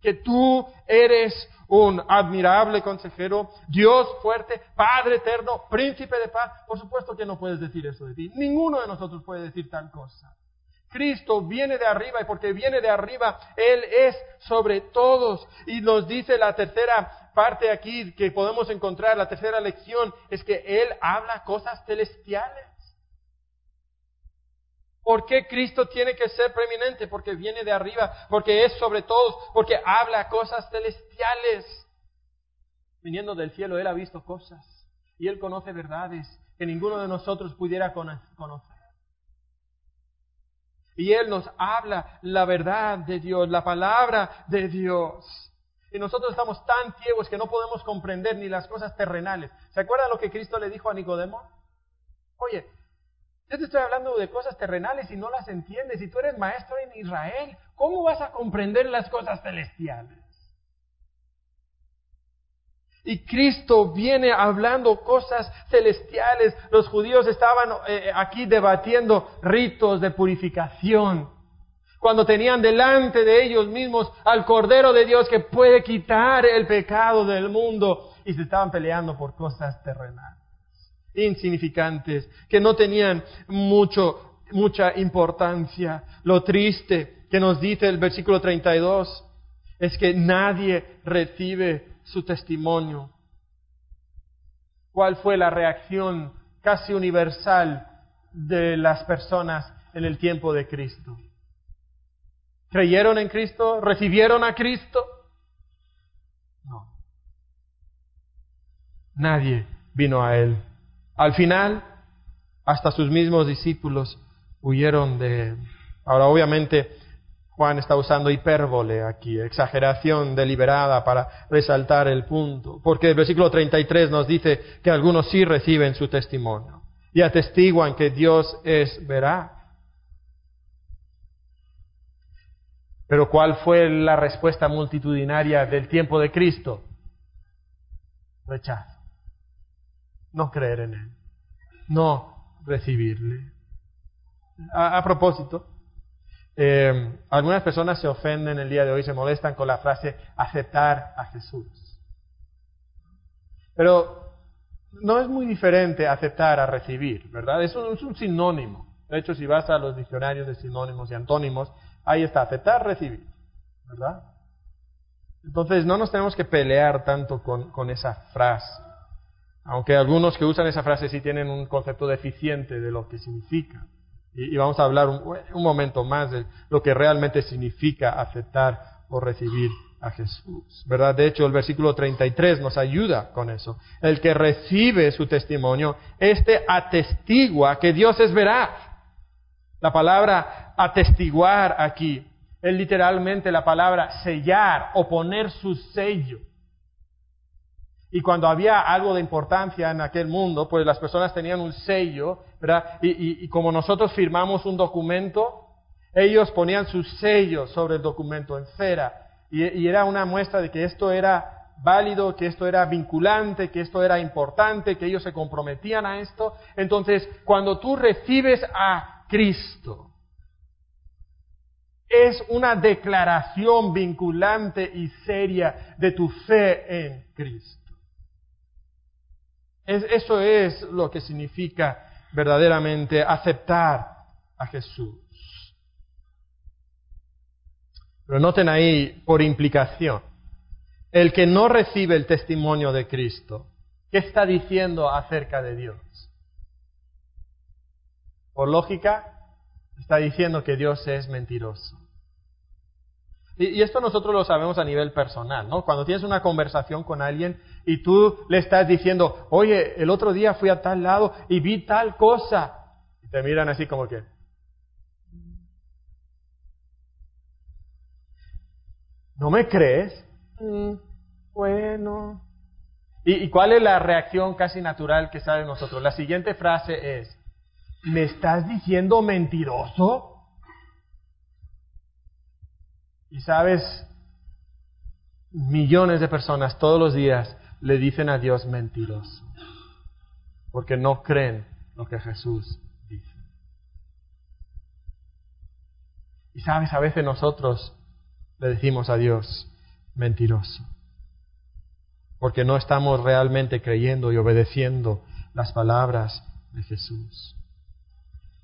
Que tú eres un admirable consejero, Dios fuerte, Padre eterno, príncipe de paz. Por supuesto que no puedes decir eso de ti. Ninguno de nosotros puede decir tal cosa. Cristo viene de arriba y porque viene de arriba, Él es sobre todos. Y nos dice la tercera parte aquí que podemos encontrar, la tercera lección, es que Él habla cosas celestiales. ¿Por qué Cristo tiene que ser preeminente? Porque viene de arriba, porque es sobre todos, porque habla cosas celestiales. Viniendo del cielo, Él ha visto cosas y Él conoce verdades que ninguno de nosotros pudiera conocer. Y Él nos habla la verdad de Dios, la palabra de Dios. Y nosotros estamos tan ciegos que no podemos comprender ni las cosas terrenales. ¿Se acuerda lo que Cristo le dijo a Nicodemo? Oye, yo te estoy hablando de cosas terrenales y no las entiendes. Y tú eres maestro en Israel. ¿Cómo vas a comprender las cosas celestiales? Y Cristo viene hablando cosas celestiales. Los judíos estaban eh, aquí debatiendo ritos de purificación. Cuando tenían delante de ellos mismos al Cordero de Dios que puede quitar el pecado del mundo. Y se estaban peleando por cosas terrenales insignificantes, que no tenían mucho, mucha importancia. Lo triste que nos dice el versículo 32 es que nadie recibe su testimonio. ¿Cuál fue la reacción casi universal de las personas en el tiempo de Cristo? ¿Creyeron en Cristo? ¿Recibieron a Cristo? No. Nadie vino a Él. Al final, hasta sus mismos discípulos huyeron de... Ahora, obviamente, Juan está usando hipérbole aquí, exageración deliberada para resaltar el punto, porque el versículo 33 nos dice que algunos sí reciben su testimonio y atestiguan que Dios es veraz. Pero ¿cuál fue la respuesta multitudinaria del tiempo de Cristo? Rechazo no creer en Él, no recibirle. A, propósito, eh, algunas personas se ofenden el día de hoy, se molestan con la frase aceptar a Jesús. Pero no es muy diferente aceptar a recibir, ¿verdad? Es un, es un sinónimo. De hecho, si vas a los diccionarios de sinónimos y antónimos, ahí está, aceptar, recibir, ¿verdad? Entonces, no nos tenemos que pelear tanto con, con esa frase. Aunque algunos que usan esa frase sí tienen un concepto deficiente de lo que significa. Y, vamos a hablar un, momento más de lo que realmente significa aceptar o recibir a Jesús. ¿Verdad? De hecho, el versículo 33 nos ayuda con eso. El que recibe su testimonio, este atestigua que Dios es veraz. La palabra atestiguar aquí es literalmente la palabra sellar o poner su sello. Y cuando había algo de importancia en aquel mundo, pues las personas tenían un sello, ¿verdad? Y, como nosotros firmamos un documento, ellos ponían su sello sobre el documento en cera. Y, era una muestra de que esto era válido, que esto era vinculante, que esto era importante, que ellos se comprometían a esto. Entonces, cuando tú recibes a Cristo, es una declaración vinculante y seria de tu fe en Cristo eso es lo que significa verdaderamente aceptar a Jesús. Pero noten ahí, por implicación, el que no recibe el testimonio de Cristo, ¿qué está diciendo acerca de Dios? Por lógica, está diciendo que Dios es mentiroso. Y, esto nosotros lo sabemos a nivel personal, ¿no? Cuando tienes una conversación con alguien y tú le estás diciendo, oye, el otro día fui a tal lado y vi tal cosa. Y te miran así como que... ¿No me crees? Mm, bueno. ¿Y, ¿Y cuál es la reacción casi natural que sale de nosotros? La siguiente frase es, ¿me estás diciendo mentiroso? Y sabes, millones de personas todos los días le dicen a Dios mentiroso, porque no creen lo que Jesús dice. Y sabes, a veces nosotros le decimos a Dios mentiroso, porque no estamos realmente creyendo y obedeciendo las palabras de Jesús.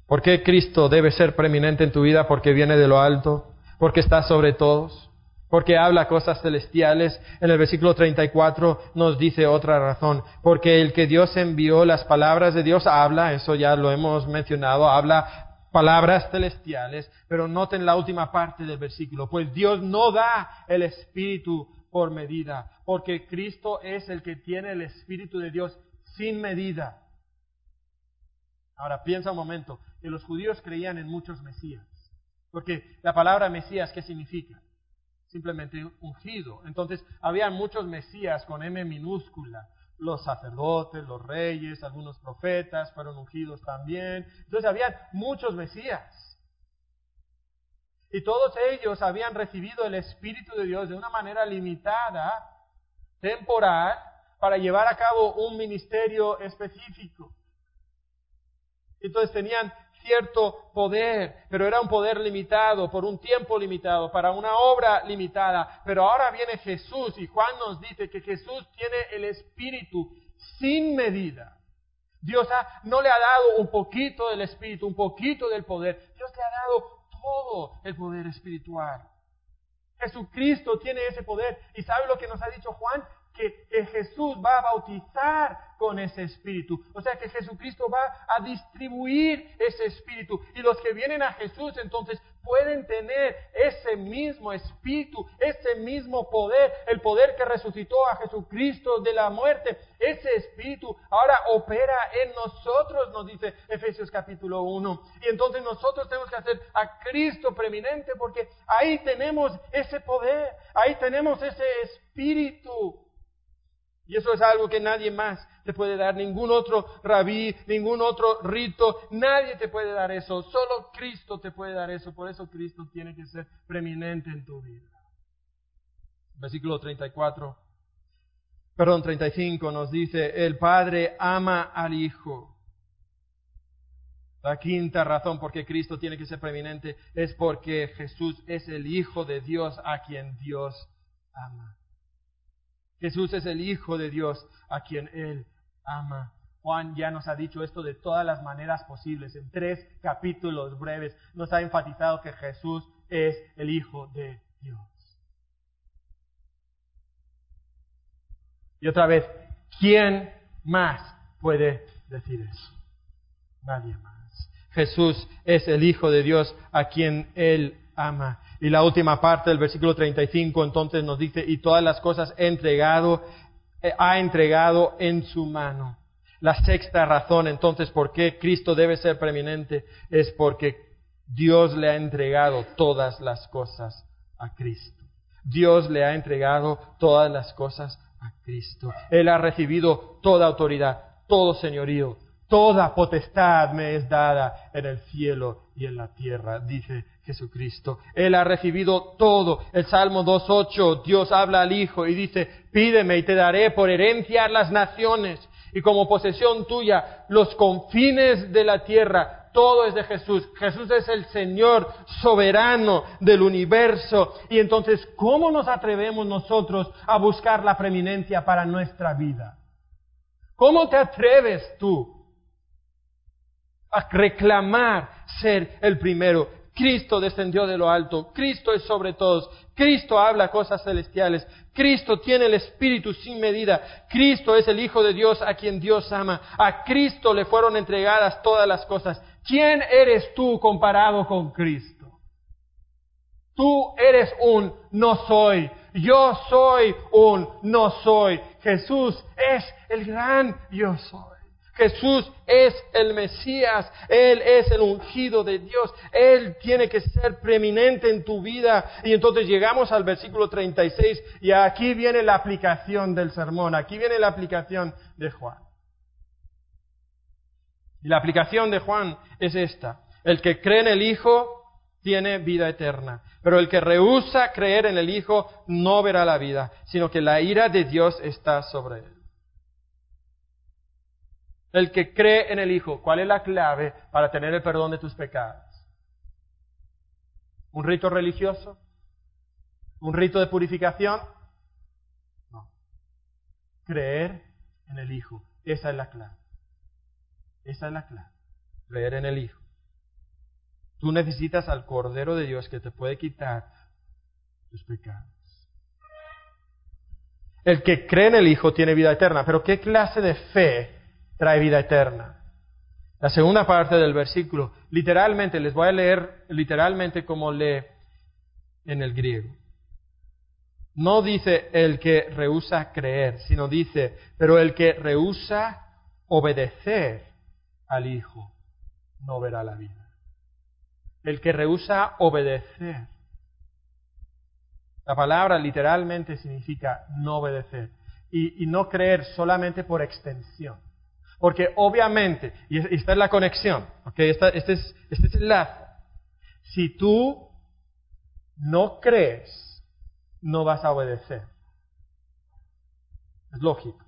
¿Por qué Cristo debe ser preeminente en tu vida? Porque viene de lo alto, porque está sobre todos, porque habla cosas celestiales. En el versículo 34 nos dice otra razón, porque el que Dios envió, las palabras de Dios habla, eso ya lo hemos mencionado, habla palabras celestiales, pero noten la última parte del versículo, pues Dios no da el Espíritu por medida, porque Cristo es el que tiene el Espíritu de Dios sin medida. Ahora piensa un momento, que los judíos creían en muchos Mesías, porque la palabra Mesías, ¿qué significa? Simplemente ungido. Entonces, había muchos Mesías con M minúscula, los sacerdotes, los reyes, algunos profetas fueron ungidos también. Entonces había muchos Mesías. Y todos ellos habían recibido el Espíritu de Dios de una manera limitada, temporal, para llevar a cabo un ministerio específico. Entonces tenían cierto poder, pero era un poder limitado, por un tiempo limitado, para una obra limitada. Pero ahora viene Jesús y Juan nos dice que Jesús tiene el Espíritu sin medida. Dios no le ha dado un poquito del Espíritu, un poquito del poder. Dios le ha dado todo el poder espiritual. Jesucristo tiene ese poder. ¿Y sabe lo que nos ha dicho Juan? que, Jesús va a bautizar con ese espíritu. O sea que Jesucristo va a distribuir ese espíritu. Y los que vienen a Jesús entonces pueden tener ese mismo espíritu, ese mismo poder, el poder que resucitó a Jesucristo de la muerte. Ese espíritu ahora opera en nosotros, nos dice Efesios capítulo 1. Y entonces nosotros tenemos que hacer a Cristo preeminente porque ahí tenemos ese poder, ahí tenemos ese espíritu. Y eso es algo que nadie más te puede dar, ningún otro rabí, ningún otro rito, nadie te puede dar eso, solo Cristo te puede dar eso, por eso Cristo tiene que ser preeminente en tu vida. Versículo 34, perdón, 35 nos dice, el Padre ama al Hijo. La quinta razón por qué Cristo tiene que ser preeminente es porque Jesús es el Hijo de Dios a quien Dios ama. Jesús es el Hijo de Dios a quien Él ama. Juan ya nos ha dicho esto de todas las maneras posibles. En tres capítulos breves nos ha enfatizado que Jesús es el Hijo de Dios. Y otra vez, ¿quién más puede decir eso? Nadie más. Jesús es el Hijo de Dios a quien Él ama. Y la última parte del versículo 35 entonces nos dice, y todas las cosas entregado, eh, ha entregado en su mano. La sexta razón entonces por qué Cristo debe ser preeminente es porque Dios le ha entregado todas las cosas a Cristo. Dios le ha entregado todas las cosas a Cristo. Él ha recibido toda autoridad, todo señorío, toda potestad me es dada en el cielo y en la tierra, dice Jesucristo. Él ha recibido todo. El Salmo 2.8, Dios habla al Hijo y dice, pídeme y te daré por herencia las naciones y como posesión tuya los confines de la tierra. Todo es de Jesús. Jesús es el Señor soberano del universo. Y entonces, ¿cómo nos atrevemos nosotros a buscar la preeminencia para nuestra vida? ¿Cómo te atreves tú a reclamar ser el primero? Cristo descendió de lo alto, Cristo es sobre todos, Cristo habla cosas celestiales, Cristo tiene el Espíritu sin medida, Cristo es el Hijo de Dios a quien Dios ama, a Cristo le fueron entregadas todas las cosas. ¿Quién eres tú comparado con Cristo? Tú eres un no soy, yo soy un no soy, Jesús es el gran yo soy. Jesús es el Mesías, Él es el ungido de Dios, Él tiene que ser preeminente en tu vida. Y entonces llegamos al versículo 36 y aquí viene la aplicación del sermón, aquí viene la aplicación de Juan. Y la aplicación de Juan es esta, el que cree en el Hijo tiene vida eterna, pero el que rehúsa creer en el Hijo no verá la vida, sino que la ira de Dios está sobre él. El que cree en el Hijo. ¿Cuál es la clave para tener el perdón de tus pecados? ¿Un rito religioso? ¿Un rito de purificación? No. Creer en el Hijo. Esa es la clave. Esa es la clave. Creer en el Hijo. Tú necesitas al Cordero de Dios que te puede quitar tus pecados. El que cree en el Hijo tiene vida eterna, pero ¿qué clase de fe trae vida eterna? La segunda parte del versículo, literalmente, les voy a leer literalmente como lee en el griego. No dice el que rehúsa creer, sino dice, pero el que rehúsa obedecer al Hijo no verá la vida. El que rehúsa obedecer. La palabra literalmente significa no obedecer y, no creer solamente por extensión. Porque obviamente, y esta es la conexión, ¿okay? este, es, este es lazo. Si tú no crees, no vas a obedecer. Es lógico,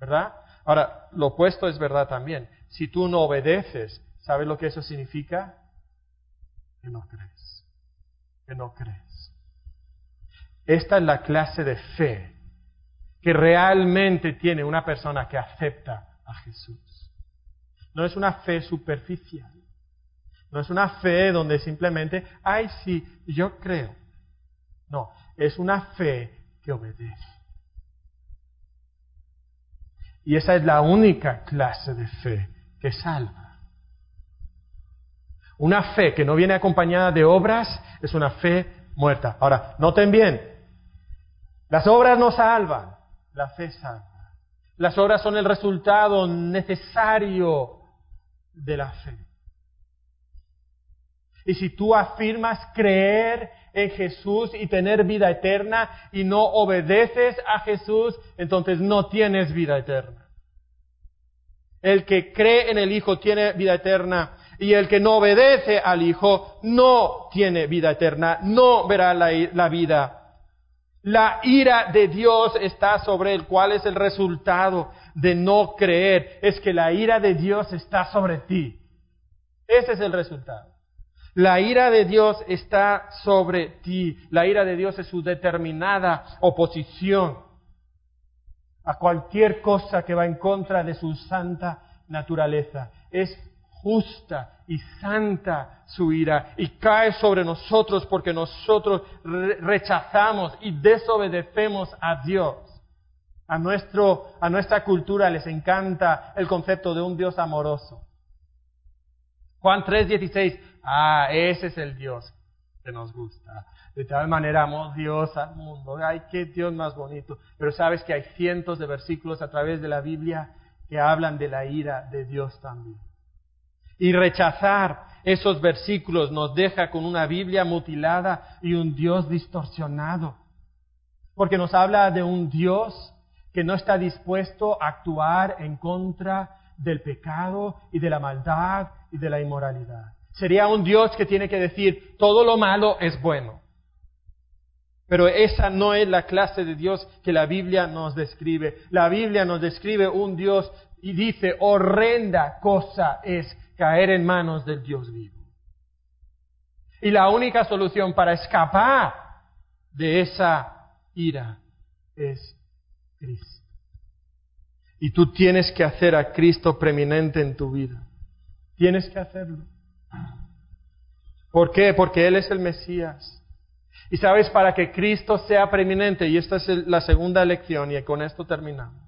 ¿verdad? Ahora, lo opuesto es verdad también. Si tú no obedeces, ¿sabes lo que eso significa? Que no crees. Que no crees. Esta es la clase de fe que realmente tiene una persona que acepta Jesús. No es una fe superficial. No es una fe donde simplemente, ay, sí, yo creo. No, es una fe que obedece. Y esa es la única clase de fe que salva. Una fe que no viene acompañada de obras es una fe muerta. Ahora, noten bien, las obras no salvan, la fe salva. Las obras son el resultado necesario de la fe. Y si tú afirmas creer en Jesús y tener vida eterna y no obedeces a Jesús, entonces no tienes vida eterna. El que cree en el Hijo tiene vida eterna y el que no obedece al Hijo no tiene vida eterna, no verá la, la vida. La ira de Dios está sobre él. ¿Cuál es el resultado de no creer? Es que la ira de Dios está sobre ti. Ese es el resultado. La ira de Dios está sobre ti. La ira de Dios es su determinada oposición a cualquier cosa que va en contra de su santa naturaleza. Es justa y santa su ira y cae sobre nosotros porque nosotros rechazamos y desobedecemos a Dios. A, nuestro, a nuestra cultura les encanta el concepto de un Dios amoroso. Juan 3:16, ah, ese es el Dios que nos gusta. De tal manera amó Dios al mundo. Ay, qué Dios más bonito. Pero sabes que hay cientos de versículos a través de la Biblia que hablan de la ira de Dios también. Y rechazar esos versículos nos deja con una Biblia mutilada y un Dios distorsionado. Porque nos habla de un Dios que no está dispuesto a actuar en contra del pecado y de la maldad y de la inmoralidad. Sería un Dios que tiene que decir, todo lo malo es bueno. Pero esa no es la clase de Dios que la Biblia nos describe. La Biblia nos describe un Dios y dice, horrenda cosa es caer en manos del Dios vivo. Y la única solución para escapar de esa ira es Cristo. Y tú tienes que hacer a Cristo preeminente en tu vida. Tienes que hacerlo. ¿Por qué? Porque Él es el Mesías. Y sabes, para que Cristo sea preeminente, y esta es la segunda lección, y con esto terminamos.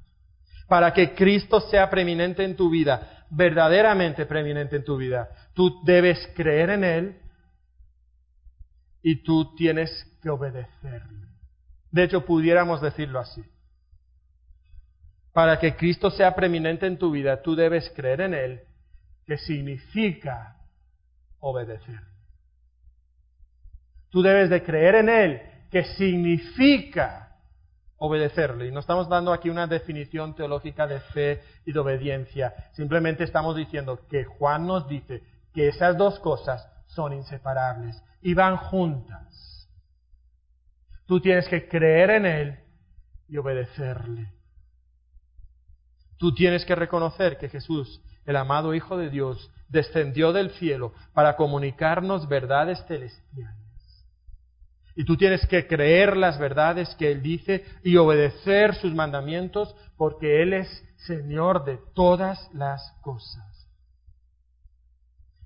Para que Cristo sea preeminente en tu vida, verdaderamente preeminente en tu vida. Tú debes creer en Él y tú tienes que obedecerle. De hecho, pudiéramos decirlo así. Para que Cristo sea preeminente en tu vida, tú debes creer en Él, que significa obedecer. Tú debes de creer en Él, que significa obedecerle. Y no estamos dando aquí una definición teológica de fe y de obediencia. Simplemente estamos diciendo que Juan nos dice que esas dos cosas son inseparables y van juntas. Tú tienes que creer en Él y obedecerle. Tú tienes que reconocer que Jesús, el amado Hijo de Dios, descendió del cielo para comunicarnos verdades celestiales y tú tienes que creer las verdades que Él dice y obedecer sus mandamientos porque Él es Señor de todas las cosas.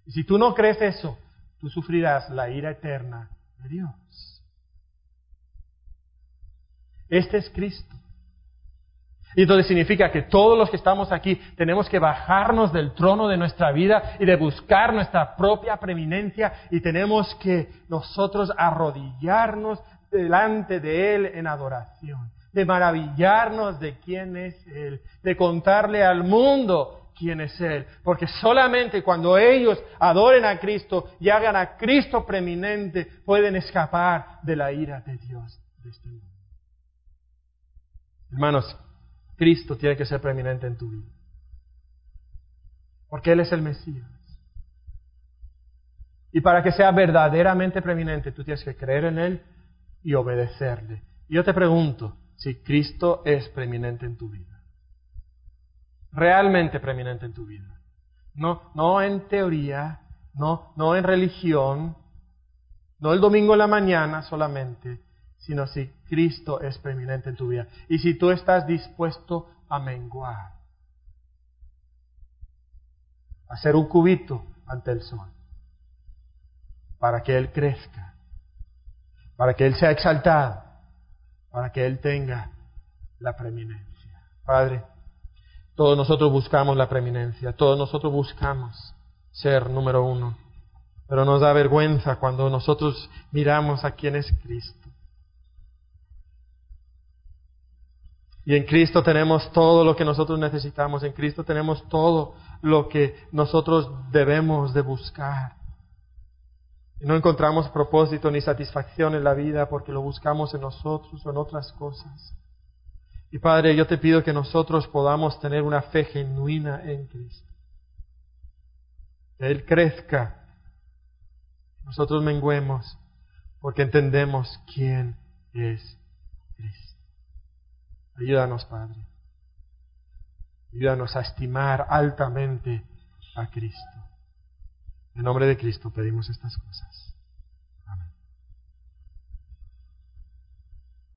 Y si tú no crees eso, tú sufrirás la ira eterna de Dios. Este es Cristo. Y entonces significa que todos los que estamos aquí tenemos que bajarnos del trono de nuestra vida y de buscar nuestra propia preeminencia y tenemos que nosotros arrodillarnos delante de Él en adoración, de maravillarnos de quién es Él, de contarle al mundo quién es Él. Porque solamente cuando ellos adoren a Cristo y hagan a Cristo preeminente, pueden escapar de la ira de Dios de este mundo. Hermanos, Cristo tiene que ser preeminente en tu vida. Porque Él es el Mesías. Y para que sea verdaderamente preeminente, tú tienes que creer en Él y obedecerle. Y yo te pregunto si Cristo es preeminente en tu vida. Realmente preeminente en tu vida. No, no en teoría, no, no en religión, no el domingo en la mañana solamente, sino si Cristo es preeminente en tu vida. Y si tú estás dispuesto a menguar, a hacer un cubito ante el sol, para que Él crezca, para que Él sea exaltado, para que Él tenga la preeminencia. Padre, todos nosotros buscamos la preeminencia, todos nosotros buscamos ser número uno, pero nos da vergüenza cuando nosotros miramos a quién es Cristo. Y en Cristo tenemos todo lo que nosotros necesitamos, en Cristo tenemos todo lo que nosotros debemos de buscar. Y no encontramos propósito ni satisfacción en la vida porque lo buscamos en nosotros o en otras cosas. Y Padre, yo te pido que nosotros podamos tener una fe genuina en Cristo. Que Él crezca, nosotros menguemos, porque entendemos quién es. Ayúdanos, Padre. Ayúdanos a estimar altamente a Cristo. En nombre de Cristo pedimos estas cosas.